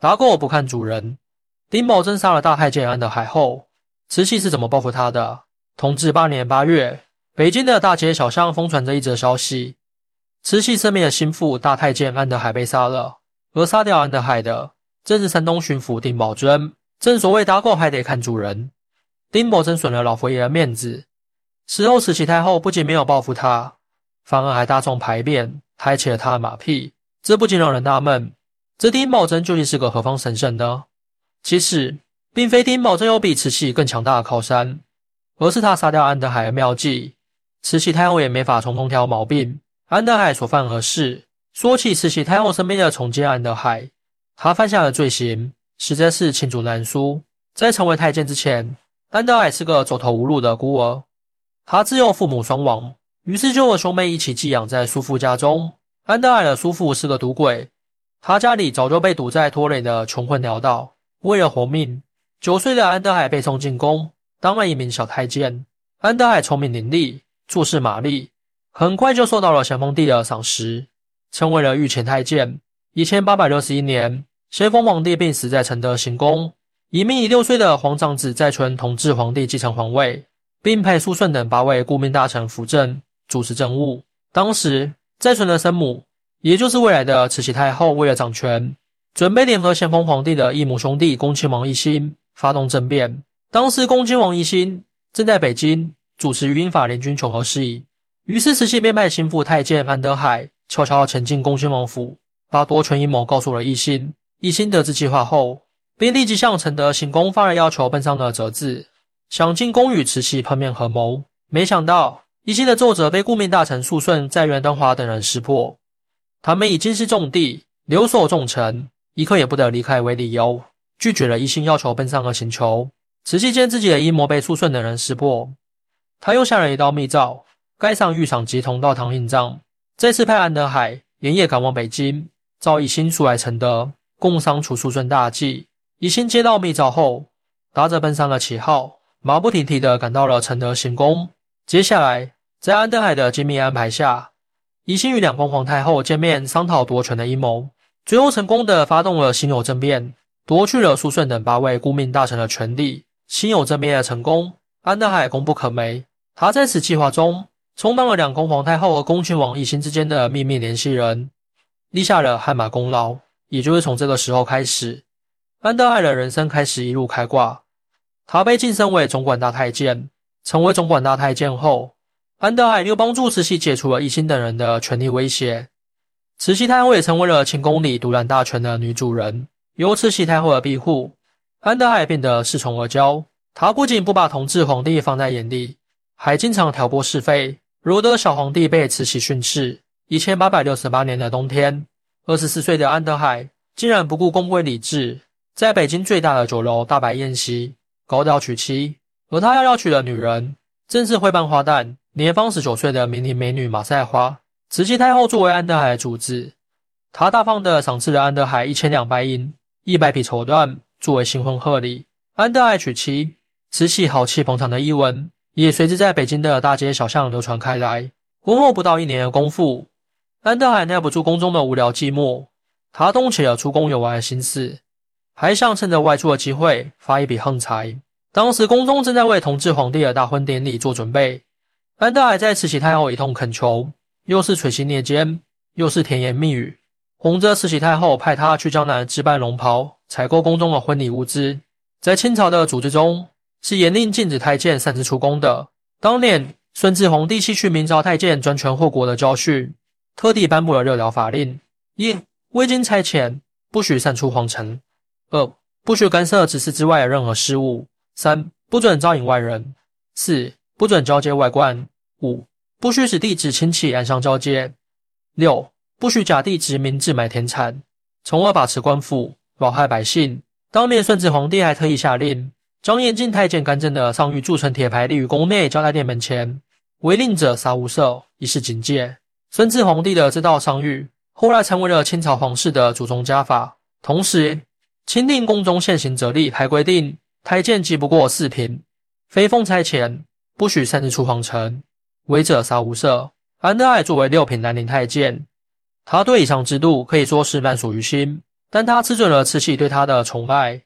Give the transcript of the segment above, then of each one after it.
打狗不看主人。丁宝桢杀了大太监安德海后，慈禧是怎么报复他的？同治八年八月，北京的大街小巷疯传着一则消息：慈禧生命的心腹大太监安德海被杀了。而杀掉安德海的，正是山东巡抚丁宝桢。正所谓打狗还得看主人，丁宝桢损了老佛爷的面子。事后，慈禧太后不仅没有报复他，反而还大众排便，拍起了他的马屁。这不禁让人纳闷：这丁宝桢究竟是个何方神圣呢？其实，并非丁宝桢有比慈禧更强大的靠山，而是他杀掉安德海的妙计。慈禧太后也没法从中挑毛病。安德海所犯何事？说起慈禧太后身边的宠姬安德海，他犯下的罪行实在是罄竹难书。在成为太监之前，安德海是个走投无路的孤儿，他自幼父母双亡，于是就和兄妹一起寄养在叔父家中。安德海的叔父是个赌鬼，他家里早就被赌债拖累的穷困潦倒。为了活命，九岁的安德海被送进宫，当了一名小太监。安德海聪明伶俐，做事麻利，很快就受到了咸丰帝的赏识。成为了御前太监。一千八百六十一年，咸丰皇帝病死在承德行宫，一名六岁的皇长子载淳同治皇帝继承皇位，并派肃顺等八位顾命大臣辅政主持政务。当时，载淳的生母，也就是未来的慈禧太后，为了掌权，准备联合咸丰皇帝的异母兄弟恭亲王奕欣发动政变。当时，恭亲王奕欣正在北京主持余英法联军求和事宜，于是慈禧便派心腹太监安德海。悄悄潜进恭亲王府，把夺权阴谋告诉了奕欣。奕欣得知计划后，便立即向承德行宫发了要求，奔上了折子，想进宫与慈禧碰面合谋。没想到，奕欣的奏折被顾命大臣肃顺、在元登华等人识破。他们以京师重地，留守重臣，一刻也不得离开为理由，拒绝了一心要求奔丧的请求。慈禧见自己的阴谋被肃顺等人识破，他又下了一道密诏，盖上御赏及同道堂印章。这次派安德海连夜赶往北京，召一心速来承德，共商除肃顺大计。一心接到密诏后，打着奔丧的旗号，马不停蹄地赶到了承德行宫。接下来，在安德海的精密安排下，奕欣与两宫皇太后见面，商讨夺权的阴谋，最后成功的发动了辛酉政变，夺去了肃顺等八位顾命大臣的权力。辛酉政变的成功，安德海功不可没。他在此计划中。充当了两宫皇太后和恭亲王奕欣之间的秘密联系人，立下了汗马功劳。也就是从这个时候开始，安德海的人生开始一路开挂。他被晋升为总管大太监。成为总管大太监后，安德海又帮助慈禧解除了奕欣等人的权力威胁。慈禧太后也成为了寝宫里独揽大权的女主人。由慈禧太后的庇护，安德海变得恃宠而骄。他不仅不把同治皇帝放在眼里，还经常挑拨是非。如得小皇帝被慈禧训斥。一千八百六十八年的冬天，二十四岁的安德海竟然不顾宫规礼制，在北京最大的酒楼大摆宴席，高调娶妻。而他要要娶的女人，正是会办花旦、年方十九岁的名伶美女马赛花。慈禧太后作为安德海的主子，她大方地赏赐了安德海一千两白银、一百匹绸缎作为新婚贺礼。安德海娶妻，慈禧豪气捧场的一文。也随之在北京的大街小巷流传开来。婚后不到一年的功夫，安德海耐不住宫中的无聊寂寞，他动起了出宫游玩的心思，还想趁着外出的机会发一笔横财。当时宫中正在为同治皇帝的大婚典礼做准备，安德海在慈禧太后一通恳求，又是垂心蹑肩，又是甜言蜜语，哄着慈禧太后派他去江南置办龙袍，采购宫中的婚礼物资。在清朝的组织中。是严令禁止太监擅自出宫的。当年顺治皇帝吸取明朝太监专权祸国的教训，特地颁布了热疗法令：一、未经差遣，不许擅出皇城；二、不许干涉指示之外的任何事务；三、不准招引外人；四、不准交接外官；五、不许使弟子亲戚暗相交接；六、不许假地殖民自买田产，从而把持官府，扰害百姓。当年顺治皇帝还特意下令。将严禁太监干政的上谕铸成铁牌，立于宫内交代殿门前，违令者杀无赦，以示警戒。顺治皇帝的这道上谕，后来成为了清朝皇室的祖宗家法。同时，钦定宫中现行则例还规定，太监既不过四品，非奉差遣，不许擅自出皇城，违者杀无赦。安德海作为六品兰陵太监，他对以上制度可以说是烂熟于心。但他吃准了慈禧对他的宠爱，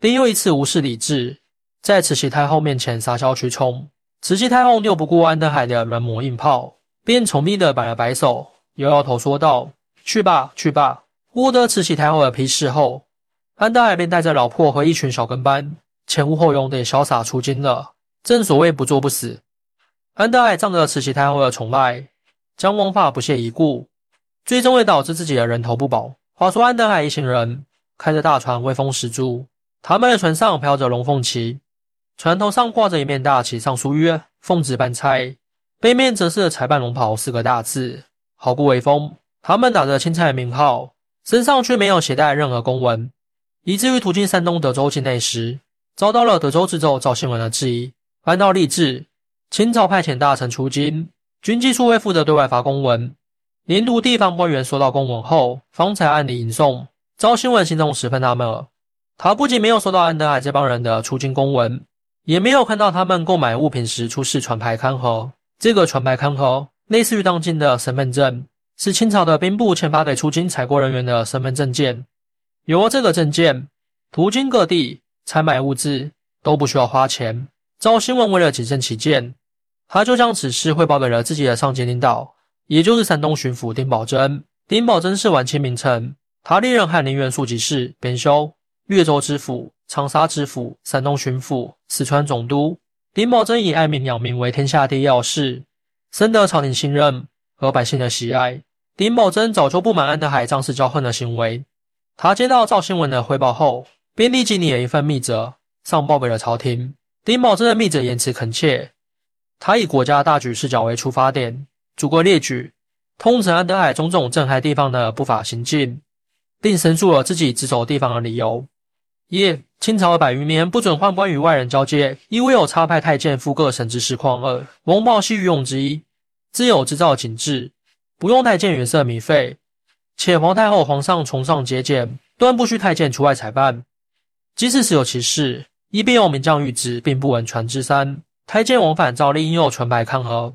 并又一次无视理智，在慈禧太后面前撒娇取宠。慈禧太后拗不过安德海的软磨硬泡，便宠溺的摆了摆手，摇摇头说道：“去吧，去吧。”获得慈禧太后的批示后，安德海便带着老婆和一群小跟班，前呼后拥地潇洒出京了。正所谓不做不死。安德海仗着慈禧太后的宠爱，将王法不屑一顾，最终会导致自己的人头不保。话说安德海一行人开着大船，威风十足。他们的船上飘着龙凤旗，船头上挂着一面大旗，上书曰“奉旨办差”，背面则是“裁办龙袍”四个大字，毫不威风。他们打着钦差的名号，身上却没有携带任何公文，以至于途经山东德州境内时，遭到了德州知州赵新文的质疑。按照例制，清朝派遣大臣出京，军机处会负责对外发公文，连读地方官员收到公文后，方才按理迎送。赵新文心中十分纳闷，他不仅没有收到安德海这帮人的出京公文，也没有看到他们购买物品时出示船牌刊盒。这个船牌刊盒类似于当今的身份证，是清朝的兵部签发给出京采购人员的身份证件。有了这个证件，途经各地采买物资都不需要花钱。赵新文为了谨慎起见，他就将此事汇报给了自己的上级领导，也就是山东巡抚丁宝桢。丁宝桢是晚清名臣，他历任翰林院庶吉士、编修、越州知府、长沙知府、山东巡抚、四川总督。丁宝桢以爱民养民为天下第一要事，深得朝廷信任和百姓的喜爱。丁宝桢早就不满安德海仗势骄横的行为，他接到赵新文的汇报后，便立即拟了一份密折上报给了朝廷。丁宝桢的密折言辞恳切，他以国家大局视角为出发点，逐个列举，通陈安德海种种震撼地方的不法行径，并申诉了自己直走地方的理由。一、清朝百余年不准宦官与外人交接，因为有差派太监赴各省之实况。二、蒙报系御用之一，自有制造警制，不用太监远涉米费，且皇太后、皇上崇尚节俭，断不许太监出外采办，即使是有其事。一边有名将谕旨，并不闻传之三太监往返，照例应有纯白看核，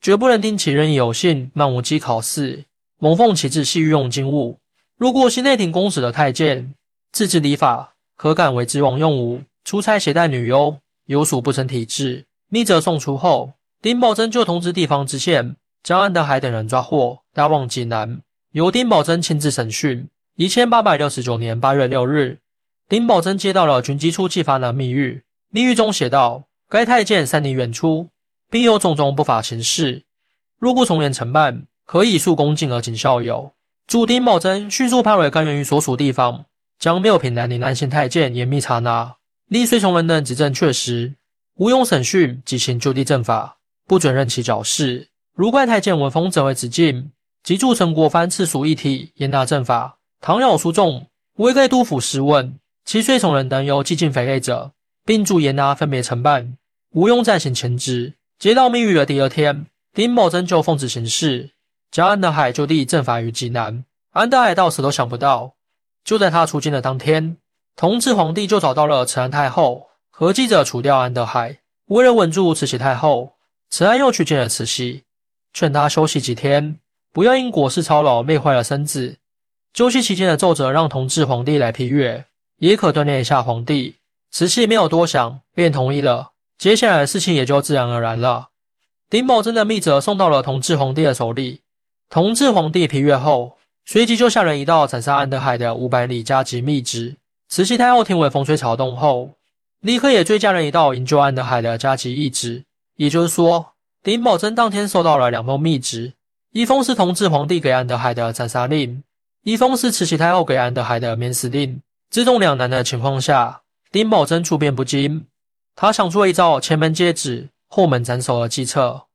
绝不能听其人有信，漫无稽考试，蒙奉其制，系御用金物。如果西内廷公使的太监自知礼法，可敢为之王用武？出差携带女优，有属不成体制。密折送出后，丁宝桢就通知地方知县，将安德海等人抓获，押往济南，由丁宝桢亲自审讯。一千八百六十九年八月六日。丁宝桢接到了军机处寄发的密谕，密谕中写道：“该太监三年远出，并有种种不法行事，若不从严惩办，可以诉恭敬而警校友。”驻丁宝桢迅速派委官员于所属地方，将六品南宁安县太监严密查拿，立随从人等指证确实，无用审讯，即行就地正法，不准任其矫饰。如怪太监闻风则为止境，即助陈国藩赐属一体，严拿正法。倘有疏纵，未该督府试问。其随从人等有激进匪类者，并驻严拿分别承办，吴用暂行前职。接到密谕的第二天，丁宝桢就奉旨行事，将安德海就地正法于济南。安德海到死都想不到，就在他出京的当天，同治皇帝就找到了慈安太后，和记者除掉安德海。为了稳住慈禧太后，慈安又去见了慈禧，劝她休息几天，不要因国事操劳累坏了身子。休息期间的奏折让同治皇帝来批阅。也可锻炼一下皇帝。慈禧没有多想，便同意了。接下来的事情也就自然而然了。丁宝桢的密折送到了同治皇帝的手里。同治皇帝批阅后，随即就下人一道斩杀安德海的五百里加急密旨。慈禧太后听闻风吹草动后，立刻也追加人一道营救安德海的加急懿旨。也就是说，丁宝桢当天收到了两封密旨，一封是同治皇帝给安德海的斩杀令，一封是慈禧太后给安德海的免死令。自动两难的情况下，丁宝桢处变不惊。他想出了一招前门接旨、后门斩首的计策。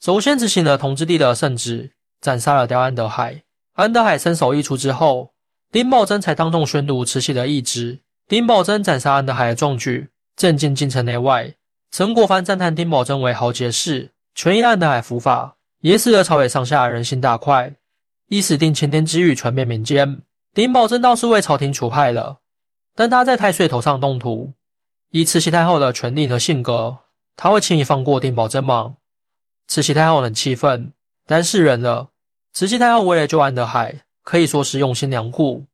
首先执行了同治帝的圣旨，斩杀了刁安德海。安德海身首异处之后，丁宝桢才当众宣读慈禧的懿旨。丁宝桢斩杀安德海的壮举震惊京城内外。陈国藩赞叹丁宝桢为豪杰士，全因安德海伏法，也使得朝野上下人心大快。一死定乾天之谕传遍民间。丁宝桢倒是为朝廷除害了，但他在太岁头上动土。以慈禧太后的权力和性格，她会轻易放过丁宝桢吗？慈禧太后很气愤，但是忍了。慈禧太后为了救安德海，可以说是用心良苦。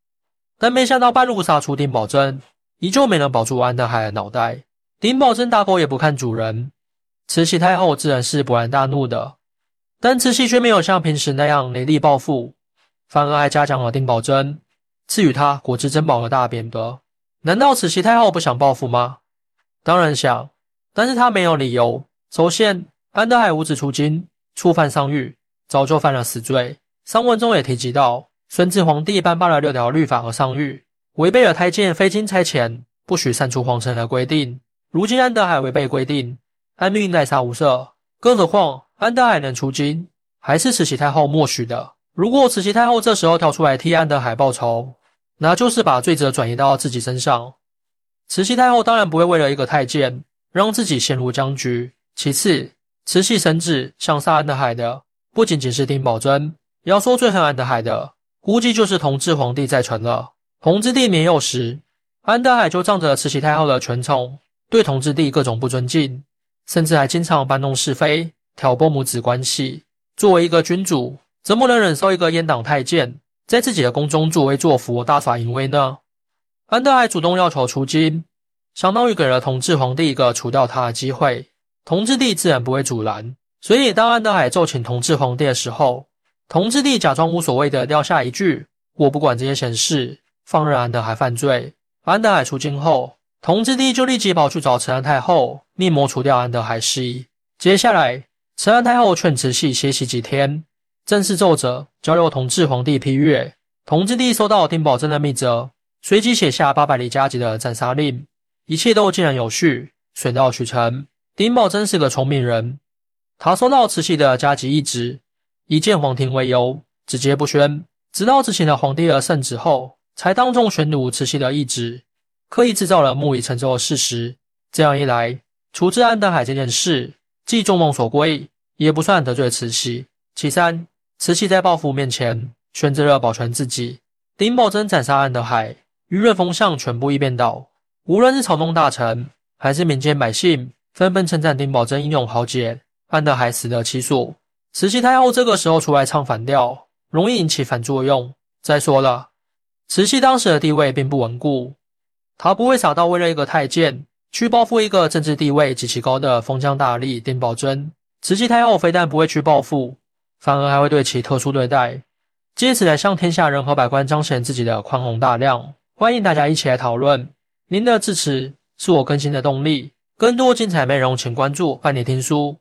但没想到半路杀出丁宝珍，依旧没能保住安德海的脑袋。丁宝珍打狗也不看主人，慈禧太后自然是勃然大怒的，但慈禧却没有像平时那样雷厉报复，反而还嘉奖了丁宝珍，赐予他果汁珍宝的大匾额。难道慈禧太后不想报复吗？当然想，但是他没有理由。首先，安德海五子出京，触犯上谕，早就犯了死罪。上文中也提及到，顺治皇帝颁发了六条律法和上谕，违背了太监非经差遣不许擅出皇城的规定。如今安德海违背规定，安命奈杀无赦。更何况安德海能出京，还是慈禧太后默许的。如果慈禧太后这时候跳出来替安德海报仇，那就是把罪责转移到自己身上。慈禧太后当然不会为了一个太监让自己陷入僵局。其次，慈禧生子想杀安德海的不仅仅是丁宝桢，要说最恨安德海的，估计就是同治皇帝在臣了。同治帝年幼时，安德海就仗着慈禧太后的权宠，对同治帝各种不尊敬，甚至还经常搬弄是非，挑拨母子关系。作为一个君主，怎么能忍受一个阉党太监在自己的宫中作威作福、大耍淫威呢？安德海主动要求出京，相当于给了同治皇帝一个除掉他的机会。同治帝自然不会阻拦，所以当安德海奏请同治皇帝的时候，同治帝假装无所谓的撂下一句：“我不管这些闲事，放任安德海犯罪。”安德海出京后，同治帝就立即跑去找慈安太后，密谋除掉安德海事宜。接下来，慈安太后劝慈禧歇息几天，正式奏折交由同治皇帝批阅。同治帝收到丁宝桢的密折，随即写下八百里加急的斩杀令，一切都井然有序，水到渠成。丁宝桢是个聪明人，他收到慈禧的加急懿旨，以见皇庭为由，直接不宣，直到执行了皇帝的圣旨后，才当众宣读慈禧的懿旨，刻意制造了木已成舟的事实。这样一来，处置安德海这件事既众望所归，也不算得罪慈禧。其三，慈禧在报复面前选择了保全自己。丁宝桢斩杀安德海，舆论风向全部一边倒，无论是朝中大臣还是民间百姓。纷纷称赞丁宝桢英勇豪杰，安德海死得其所。慈禧太后这个时候出来唱反调，容易引起反作用。再说了，慈禧当时的地位并不稳固，她不会傻到为了一个太监去报复一个政治地位极其高的封疆大吏丁宝桢。慈禧太后非但不会去报复，反而还会对其特殊对待，借此来向天下人和百官彰显自己的宽宏大量。欢迎大家一起来讨论，您的支持是我更新的动力。更多精彩内容，请关注伴你听书。